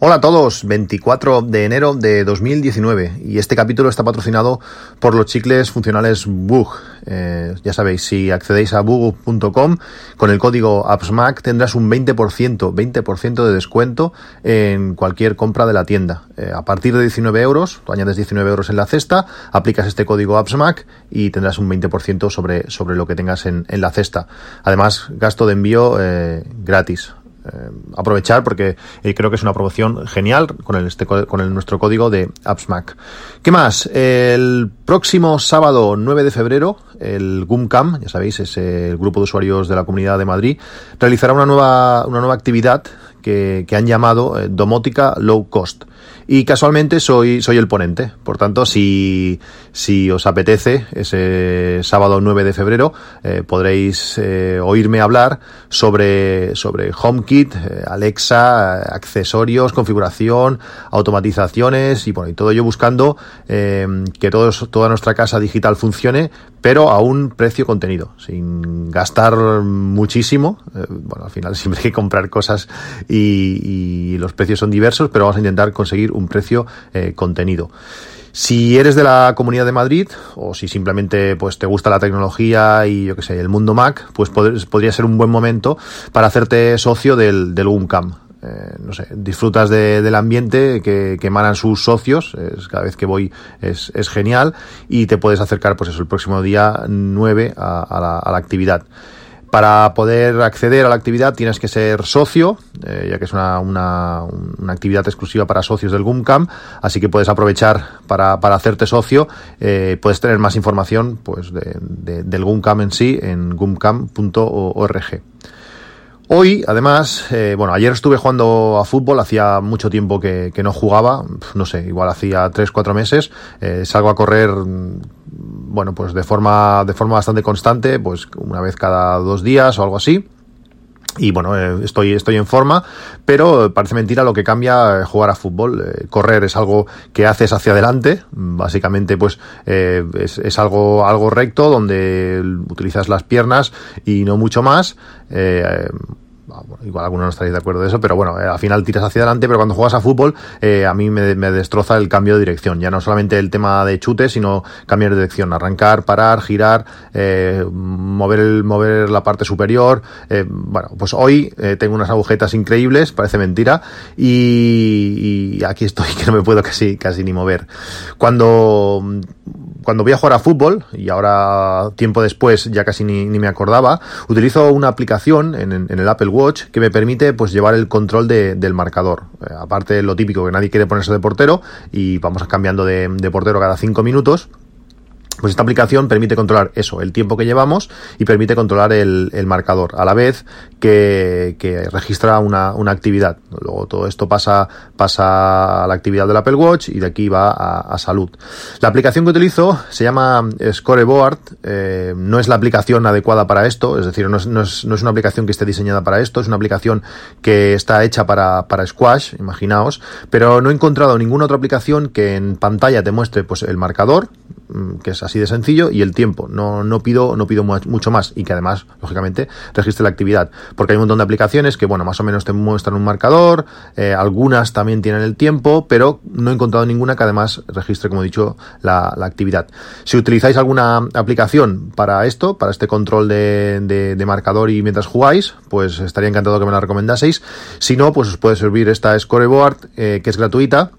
Hola a todos, 24 de enero de 2019 y este capítulo está patrocinado por los chicles funcionales Bug. Eh, ya sabéis, si accedéis a bug.com con el código AppsMac tendrás un 20%, 20% de descuento en cualquier compra de la tienda. Eh, a partir de 19 euros, tú añades 19 euros en la cesta, aplicas este código AppsMac y tendrás un 20% sobre, sobre lo que tengas en, en, la cesta. Además, gasto de envío eh, gratis. Eh, aprovechar porque eh, creo que es una promoción genial con el, este, con el, nuestro código de AppsMac. ¿Qué más? El próximo sábado 9 de febrero, el GUMCAM, ya sabéis, es el grupo de usuarios de la Comunidad de Madrid, realizará una nueva, una nueva actividad que, que han llamado eh, Domótica Low Cost. Y casualmente soy, soy el ponente. Por tanto, si, si os apetece, ese sábado 9 de febrero, eh, podréis eh, oírme hablar sobre, sobre HomeKit, Alexa, accesorios, configuración, automatizaciones y, bueno, y todo ello buscando que todos, toda nuestra casa digital funcione, pero a un precio contenido, sin gastar muchísimo. bueno, al final siempre hay que comprar cosas y, los precios son diversos, pero vamos a intentar conseguir un precio eh, contenido. Si eres de la Comunidad de Madrid o si simplemente pues te gusta la tecnología y yo que sé, el mundo Mac, pues podría ser un buen momento para hacerte socio del, del. Eh, no sé, disfrutas de, del ambiente que, que, emanan sus socios, cada vez que voy es, genial y te puedes acercar pues eso el próximo día 9 a, la, actividad. Para poder acceder a la actividad tienes que ser socio, eh, ya que es una, una, actividad exclusiva para socios del GUMCAM, así que puedes aprovechar para, hacerte socio. Eh, puedes tener más información pues, de, de, del GUMCAM en sí en gumcam.org. Hoy, además, eh, bueno, ayer estuve jugando a fútbol, hacía mucho tiempo que, que no jugaba, no sé, igual hacía 3-4 meses, eh, salgo a correr bueno, pues de forma, de forma bastante constante, pues una vez cada dos días o algo así. Y bueno, eh, estoy, estoy en forma, pero parece mentira lo que cambia jugar a fútbol. Eh, correr es algo que haces hacia adelante, básicamente pues eh, es, es, algo, algo recto donde utilizas las piernas y no mucho más. Eh, igual algunos no estaréis de acuerdo de eso, pero bueno, eh, al final tiras hacia adelante, pero cuando juegas a fútbol, eh, a mí me, destroza el cambio de dirección. Ya no solamente el tema de chute, sino cambiar de dirección, arrancar, parar, girar, eh, mover, el, mover la parte superior. Bueno, pues hoy tengo unas agujetas increíbles, parece mentira, y, y, aquí estoy que no me puedo casi, casi ni mover. Cuando cuando voy a jugar a fútbol, y ahora tiempo después ya casi ni, ni me acordaba, utilizo una aplicación en, en, el Apple Watch que me permite pues llevar el control de, del marcador. Eh, aparte de lo típico que nadie quiere ponerse de portero y vamos cambiando de portero cada cinco minutos. Pues esta aplicación permite controlar eso, el tiempo que llevamos y permite controlar el, el marcador, a la vez que, que registra una, una, actividad. Luego todo esto pasa, pasa a la actividad del Apple Watch y de aquí va a, a salud. La aplicación que utilizo se llama Scoreboard, eh, no es la aplicación adecuada para esto, es decir, no es, no, es, no es, una aplicación que esté diseñada para esto, es una aplicación que está hecha para, para Squash, imaginaos, pero no he encontrado ninguna otra aplicación que en pantalla te muestre pues el marcador, que es así de sencillo, y el tiempo. No, no pido, no pido mucho más y que además, lógicamente, registre la actividad. Porque hay un montón de aplicaciones que, bueno, más o menos te muestran un marcador, eh, algunas también tienen el tiempo, pero no he encontrado ninguna que además registre, como he dicho, la, la actividad. Si utilizáis alguna aplicación para esto, para este control de, de, de, marcador y mientras jugáis, pues estaría encantado que me la recomendaseis. Si no, pues os puede servir esta Scoreboard, eh, que es gratuita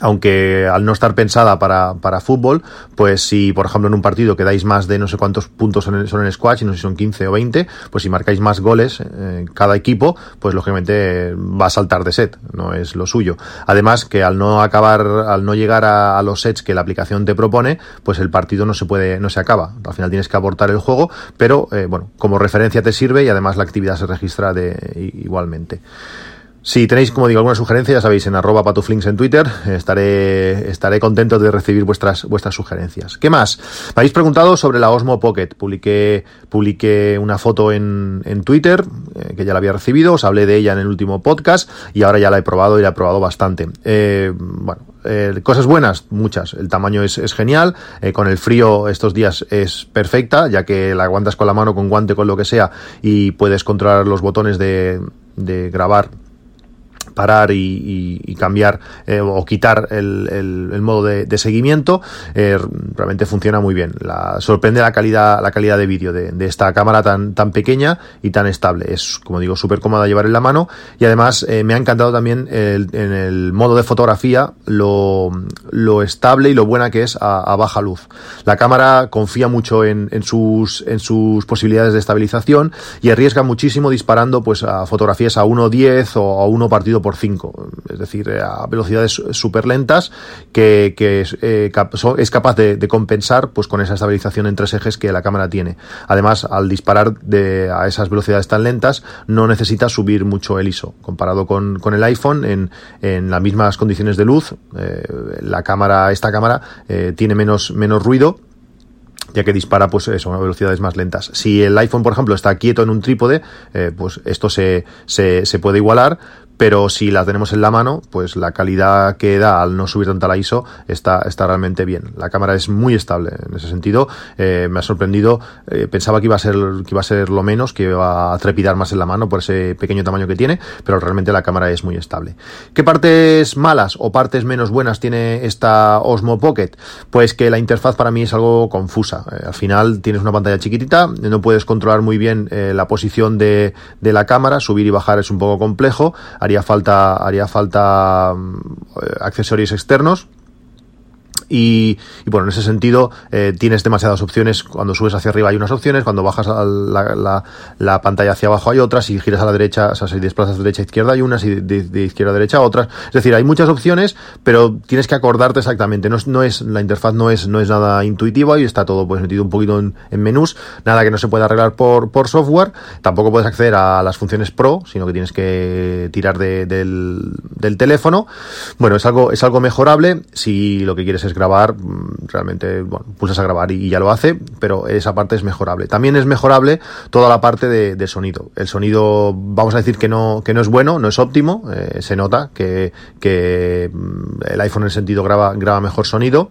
aunque al no estar pensada para, para fútbol, pues si por ejemplo en un partido quedáis más de no sé cuántos puntos son en, son en squash, y no sé si son 15 o 20, pues si marcáis más goles eh, cada equipo, pues lógicamente va a saltar de set, no es lo suyo. Además que al no acabar, al no llegar a, a los sets que la aplicación te propone, pues el partido no se puede, no se acaba. Al final tienes que abortar el juego, pero eh, bueno, como referencia te sirve y además la actividad se registra de, igualmente. Si tenéis, como digo, alguna sugerencia, ya sabéis, en arroba patuflinks en Twitter, estaré, estaré contento de recibir vuestras, vuestras sugerencias. ¿Qué más? Me habéis preguntado sobre la Osmo Pocket. Publiqué, publiqué una foto en, en Twitter eh, que ya la había recibido, os hablé de ella en el último podcast y ahora ya la he probado y la he probado bastante. Eh, bueno, cosas buenas, muchas. El tamaño es, es genial, con el frío estos días es perfecta, ya que la aguantas con la mano, con guante, con lo que sea y puedes controlar los botones de, de grabar parar y, cambiar eh, o quitar el, modo de, seguimiento eh, realmente funciona muy bien. La, sorprende la calidad la calidad de vídeo de, esta cámara tan tan pequeña y tan estable. Es como digo súper cómoda llevar en la mano y además eh, me ha encantado también en el modo de fotografía lo, estable y lo buena que es a, baja luz. La cámara confía mucho en, sus en sus posibilidades de estabilización y arriesga muchísimo disparando pues a fotografías a 1.10 o a 1 partido por 5, es decir, eh, a velocidades súper lentas que, eh, es, capaz de, compensar pues con esa estabilización en tres ejes que la cámara tiene. Además, al disparar de, a esas velocidades tan lentas, no necesita subir mucho el ISO. Comparado con, el iPhone, en, las mismas condiciones de luz, eh, la cámara, esta cámara tiene menos, ruido ya que dispara pues eso, a velocidades más lentas. Si el iPhone, por ejemplo, está quieto en un trípode, pues esto se, puede igualar, pero si la tenemos en la mano, pues la calidad que da al no subir tanta la ISO está, está realmente bien. La cámara es muy estable en ese sentido. Eh, me ha sorprendido. Eh, pensaba que iba a ser que iba a ser lo menos, que iba a trepidar más en la mano por ese pequeño tamaño que tiene, pero realmente la cámara es muy estable. ¿Qué partes malas o partes menos buenas tiene esta Osmo Pocket? Pues que la interfaz para mí es algo confusa. Eh, al final tienes una pantalla chiquitita, no puedes controlar muy bien la posición de, de la cámara, subir y bajar es un poco complejo haría falta, haría falta mm, accesorios externos y, bueno, en ese sentido eh, tienes demasiadas opciones. Cuando subes hacia arriba hay unas opciones, cuando bajas la, la, pantalla hacia abajo hay otras, y giras a la derecha, o sea, si desplazas de derecha a izquierda hay unas y de, izquierda a derecha otras. Es decir, hay muchas opciones, pero tienes que acordarte exactamente. No es, no es la interfaz no es, no es nada intuitiva y está todo pues metido un poquito en, menús, nada que no se pueda arreglar por, por software. Tampoco puedes acceder a las funciones Pro, sino que tienes que tirar del, del teléfono. Bueno, es algo, es algo mejorable si lo que quieres es grabar, mm, realmente, bueno, pulsas a grabar y, ya lo hace, pero esa parte es mejorable. También es mejorable toda la parte de, sonido. El sonido, vamos a decir que no, que no es bueno, no es óptimo, eh, se nota que, que mm, el iPhone en el sentido graba, graba mejor sonido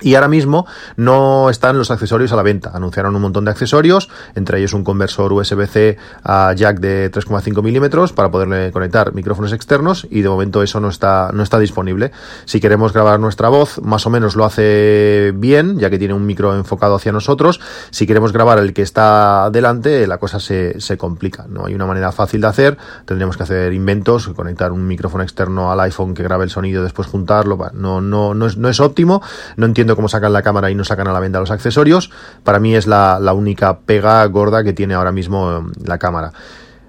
y ahora mismo no están los accesorios a la venta. Anunciaron un montón de accesorios, entre ellos un conversor USB-C a jack de 3,5 milímetros para poderle conectar micrófonos externos y de momento eso no está, no está disponible. Si queremos grabar nuestra voz, más o menos lo hace bien, ya que tiene un micro enfocado hacia nosotros. Si queremos grabar el que está delante, la cosa se, se complica. No hay una manera fácil de hacer. Tendríamos que hacer inventos, conectar un micrófono externo al iPhone que grabe el sonido, después juntarlo. No, no, no es, no es óptimo. No entiendo cómo sacan la cámara y no sacan a la venta los accesorios. Para mí es la, única pega gorda que tiene ahora mismo em, la cámara.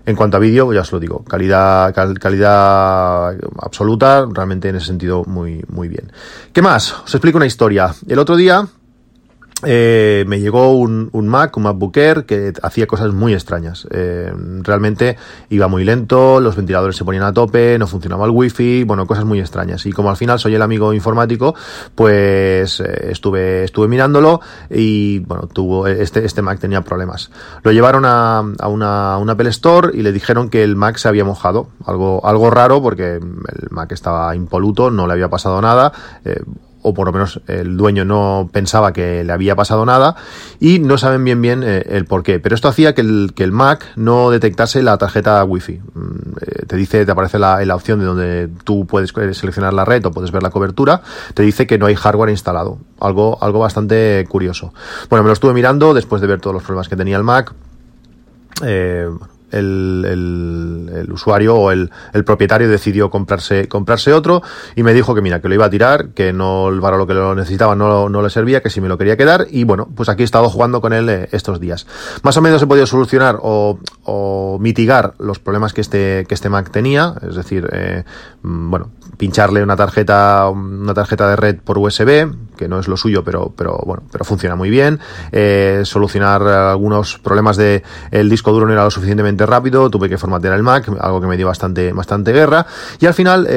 En cuanto a vídeo, ya os lo digo, calidad, calidad absoluta, realmente en ese sentido muy, muy bien. ¿Qué más? Os explico una historia. El otro día eh, me llegó un, un, Mac, un MacBook Air, que hacía cosas muy extrañas. Eh, realmente iba muy lento, los ventiladores se ponían a tope, no funcionaba el wifi, bueno, cosas muy extrañas. Y como al final soy el amigo informático, pues eh, estuve, estuve mirándolo y bueno, tuvo, este, este Mac tenía problemas. Lo llevaron a, a una, una Apple Store y le dijeron que el Mac se había mojado. Algo, algo raro porque el Mac estaba impoluto, no le había pasado nada. Eh, o por lo menos el dueño no pensaba que le había pasado nada y no saben bien bien eh, el por qué. Pero esto hacía que el, que el Mac no detectase la tarjeta Wi-Fi. Mm, eh, te dice, te aparece la, la opción de donde tú puedes seleccionar la red o puedes ver la cobertura, te dice que no hay hardware instalado. Algo, algo bastante curioso. Bueno, me lo estuve mirando después de ver todos los problemas que tenía el Mac. Eh, el, el, usuario o el, el, propietario decidió comprarse, comprarse otro y me dijo que mira, que lo iba a tirar, que no para lo que lo necesitaba no, no le servía, que si me lo quería quedar y bueno, pues aquí he estado jugando con él eh, estos días. Más o menos he podido solucionar o, o mitigar los problemas que este, que este Mac tenía, es decir, eh, mm, bueno, pincharle una tarjeta, una tarjeta de red por USB, que no es lo suyo, pero, pero bueno, pero funciona muy bien, eh, solucionar algunos problemas de el disco duro no era lo suficientemente rápido, tuve que formatear el Mac, algo que me dio bastante, bastante guerra. Y al final,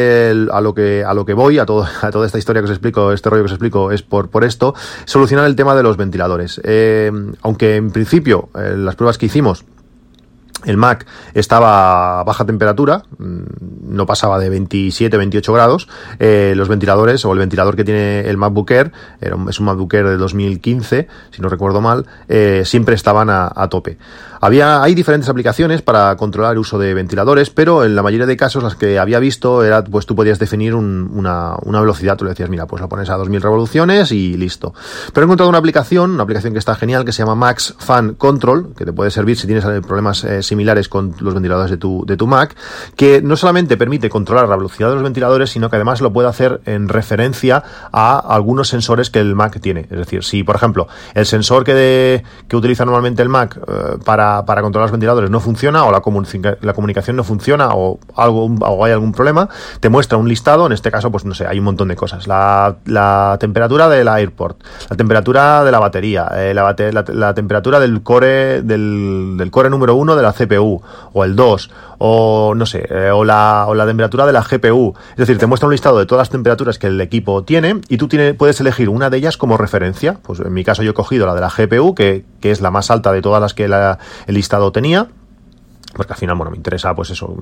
a lo que, a lo que voy, a todo, a toda esta historia que os explico, este rollo que os explico, es por, por esto, solucionar el tema de los ventiladores. Eh, aunque en principio, eh, las pruebas que hicimos, el Mac estaba a baja temperatura, mm, no pasaba de 27, 28 grados. Eh, los ventiladores o el ventilador que tiene el MacBook Air, es un MacBook Air de 2015, si no recuerdo mal, eh, siempre estaban a, tope. Había, hay diferentes aplicaciones para controlar el uso de ventiladores, pero en la mayoría de casos las que había visto era, pues tú podías definir una, velocidad, tú le decías, mira, pues la pones a 2000 revoluciones y listo. Pero he encontrado una aplicación, una aplicación que está genial, que se llama Max Fan Control, que te puede servir si tienes problemas eh, similares con los ventiladores de tu, de tu Mac, que no solamente permite controlar la velocidad de los ventiladores, sino que además lo puede hacer en referencia a algunos sensores que el Mac tiene. Es decir, si por ejemplo el sensor que, que utiliza normalmente el Mac eh, para, para, controlar los ventiladores no funciona o la, la comunicación no funciona o, algo, o hay algún problema, te muestra un listado, en este caso pues no sé, hay un montón de cosas. La, temperatura del AirPort, la temperatura de la batería, eh, la, la, temperatura del core, del, del core número uno de la CPU, o el 2, o no sé, eh, o, la, o la temperatura de la GPU. Es decir, te muestra un listado de todas las temperaturas que el equipo tiene y tú puedes elegir una de ellas como referencia. Pues en mi caso yo he cogido la de la GPU, que, que es la más alta de todas las que el listado tenía porque al final, bueno, me interesa, pues eso,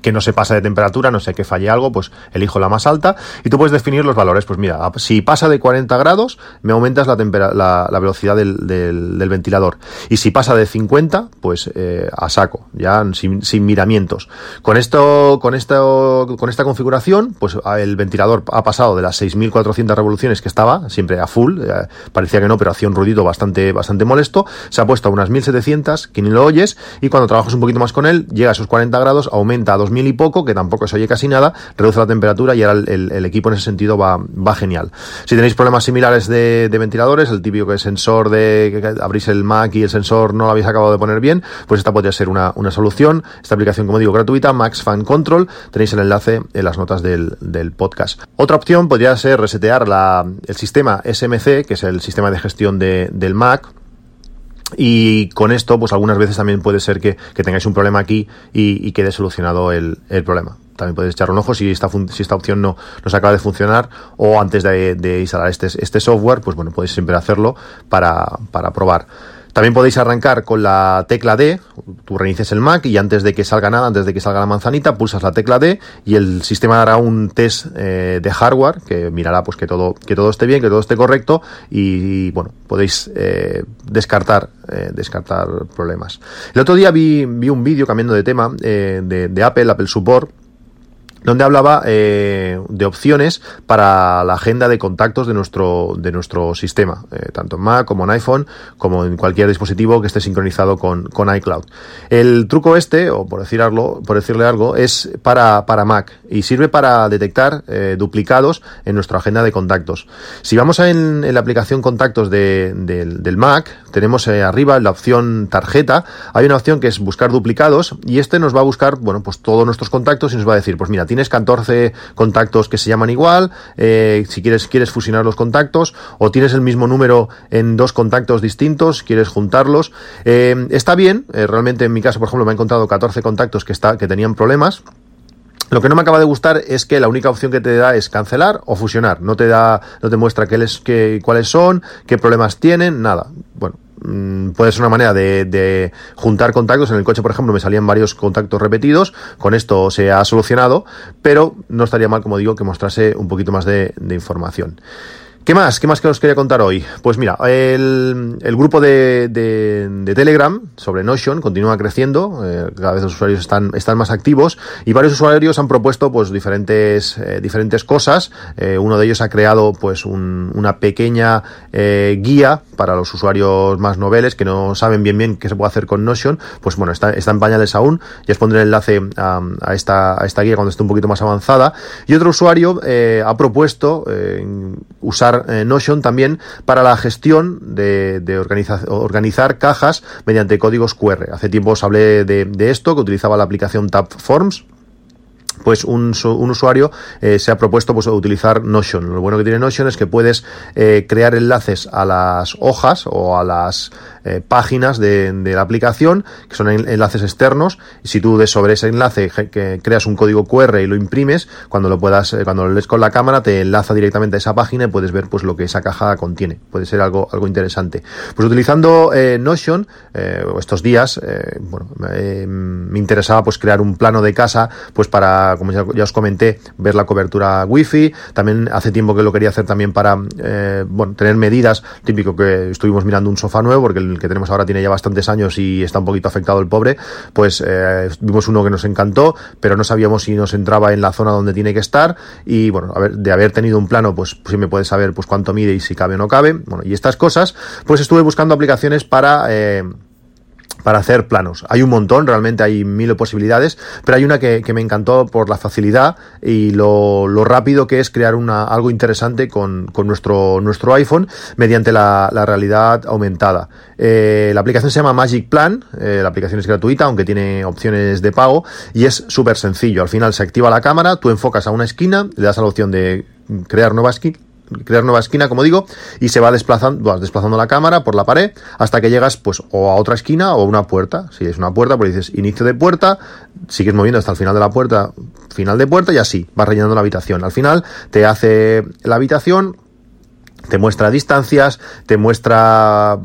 que no se pasa de temperatura, no sé que falle algo, pues elijo la más alta y tú puedes definir los valores. Pues mira, si pasa de 40 grados, me aumentas la, la, velocidad del, ventilador. Y si pasa de 50, pues eh, a saco, ya sin, sin, miramientos. Con esto, con esto, con esta configuración, pues el ventilador ha pasado de las 6.400 revoluciones que estaba, siempre a full, eh, parecía que no, pero hacía un ruido bastante, bastante molesto, se ha puesto a unas 1.700, que ni lo oyes, y cuando trabajas un poquito más con él, llega a esos 40 grados, aumenta a 2.000 mil y poco, que tampoco se oye casi nada, reduce la temperatura y ahora el, equipo en ese sentido va, va genial. Si tenéis problemas similares de, ventiladores, el típico que sensor de que abrís el Mac y el sensor no lo habéis acabado de poner bien, pues esta podría ser una, solución. Esta aplicación, como digo, gratuita, Max Fan Control, tenéis el enlace en las notas del, podcast. Otra opción podría ser resetear la, el sistema SMC, que es el sistema de gestión de, del Mac, y con esto, pues algunas veces también puede ser que, tengáis un problema aquí y, quede solucionado el, problema. También podéis echar un ojo si esta, si esta opción no, no se acaba de funcionar o antes de, instalar este, este software, pues bueno, podéis siempre hacerlo para, para probar. También podéis arrancar con la tecla D, tú reinicias el Mac y antes de que salga nada, antes de que salga la manzanita, pulsas la tecla D y el sistema hará un test eh, de hardware que mirará pues que todo, que todo esté bien, que todo esté correcto y, bueno, podéis eh, descartar, eh, descartar problemas. El otro día vi, vi un vídeo cambiando de tema de, de Apple, Apple Support donde hablaba eh, de opciones para la agenda de contactos de nuestro, de nuestro sistema, eh, tanto en Mac como en iPhone, como en cualquier dispositivo que esté sincronizado con, con iCloud. El truco este, o por, decir algo, por decirle algo, es para, para Mac y sirve para detectar eh, duplicados en nuestra agenda de contactos. Si vamos a en, la aplicación contactos de, del Mac, tenemos arriba la opción tarjeta, hay una opción que es buscar duplicados y este nos va a buscar, bueno, pues todos nuestros contactos y nos va a decir, pues mira, tienes 14 contactos que se llaman igual, eh, si quieres, quieres fusionar los contactos, o tienes el mismo número en dos contactos distintos, quieres juntarlos. Eh, está bien, eh, realmente en mi caso, por ejemplo, me he encontrado 14 contactos que, está, que tenían problemas. Lo que no me acaba de gustar es que la única opción que te da es cancelar o fusionar. No te da, no te muestra qué les, qué, cuáles son, qué problemas tienen, nada. Bueno, puede ser una manera de, juntar contactos. En el coche, por ejemplo, me salían varios contactos repetidos. Con esto se ha solucionado, pero no estaría mal, como digo, que mostrase un poquito más de información. ¿Qué más? ¿Qué más que os quería contar hoy? Pues mira, el, grupo de, Telegram sobre Notion continúa creciendo, eh, cada vez los usuarios están, más activos y varios usuarios han propuesto pues diferentes, eh, diferentes cosas. Eh, uno de ellos ha creado pues una pequeña guía para los usuarios más noveles que no saben bien bien qué se puede hacer con Notion. Pues bueno, está, está en pañales aún. Ya os pondré el enlace a, esta, a esta guía cuando esté un poquito más avanzada. Y otro usuario ha propuesto usar eh, Notion también para la gestión de, organizar, cajas mediante códigos QR. Hace tiempo os hablé de, esto, que utilizaba la aplicación Tab Forms pues un, un usuario eh, se ha propuesto pues utilizar Notion. Lo bueno que tiene Notion es que puedes eh, crear enlaces a las hojas o a las eh, páginas de, de, la aplicación, que son enlaces externos, y si tú des sobre ese enlace que creas un código QR y lo imprimes, cuando lo puedas, eh, cuando lo lees con la cámara, te enlaza directamente a esa página y puedes ver pues lo que esa caja contiene. Puede ser algo, algo interesante. Pues utilizando eh, Notion, estos días, bueno, me interesaba pues crear un plano de casa, pues para como ya, os comenté, ver la cobertura wifi. También hace tiempo que lo quería hacer también para, eh, bueno, tener medidas. Típico que estuvimos mirando un sofá nuevo, porque el que tenemos ahora tiene ya bastantes años y está un poquito afectado el pobre. Pues eh, vimos uno que nos encantó, pero no sabíamos si nos entraba en la zona donde tiene que estar. Y bueno, a ver, de haber tenido un plano, pues, pues sí me puedes saber pues cuánto mide y si cabe o no cabe. Bueno, y estas cosas, pues estuve buscando aplicaciones para eh, para hacer planos. Hay un montón, realmente hay mil posibilidades, pero hay una que, me encantó por la facilidad y lo, rápido que es crear una, algo interesante con, nuestro, nuestro iPhone mediante la, realidad aumentada. Eh, la aplicación se llama Magic Plan, eh, la aplicación es gratuita, aunque tiene opciones de pago, y es súper sencillo. Al final se activa la cámara, tú enfocas a una esquina, le das a la opción de crear nueva esquina crear nueva esquina, como digo, y se va desplazando, vas desplazando la cámara por la pared hasta que llegas pues o a otra esquina o a una puerta. Si es una puerta, pues dices inicio de puerta, sigues moviendo hasta el final de la puerta, final de puerta y así, vas rellenando la habitación. Al final te hace la habitación te muestra distancias, te muestra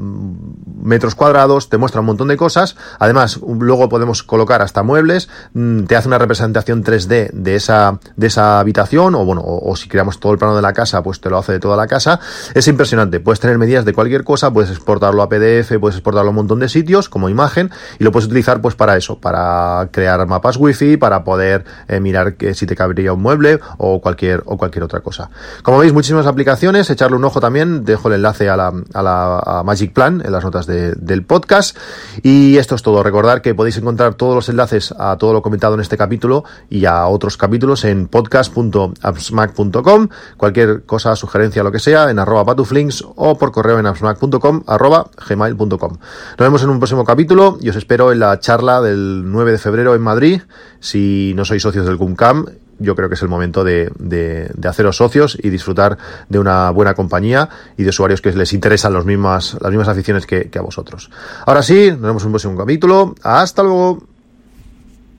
metros cuadrados, te muestra un montón de cosas. Además, luego podemos colocar hasta muebles, mm, te hace una representación 3D de esa, de esa habitación, o bueno, o, si creamos todo el plano de la casa, pues te lo hace de toda la casa. Es impresionante. Puedes tener medidas de cualquier cosa, puedes exportarlo a PDF, puedes exportarlo a un montón de sitios como imagen, y lo puedes utilizar pues para eso, para crear mapas wifi, para poder eh, mirar que si te cabría un mueble o cualquier, o cualquier otra cosa. Como veis, muchísimas aplicaciones, echarle un ojo también, dejo el enlace a la, a la Magic Plan en las notas del podcast. Y esto es todo. Recordar que podéis encontrar todos los enlaces a todo lo comentado en este capítulo y a otros capítulos en podcast.appsmac.com. Cualquier cosa, sugerencia, lo que sea, en arroba patuflinks o por correo en appsmac.com arroba gmail.com. Nos vemos en un próximo capítulo y os espero en la charla del 9 de febrero en Madrid. Si no sois socios del CUMCAM, yo creo que es el momento de, de, de, haceros socios y disfrutar de una buena compañía y de usuarios que les interesan los mismas, las mismas aficiones que, que a vosotros. Ahora sí, nos vemos en un próximo capítulo. Hasta luego.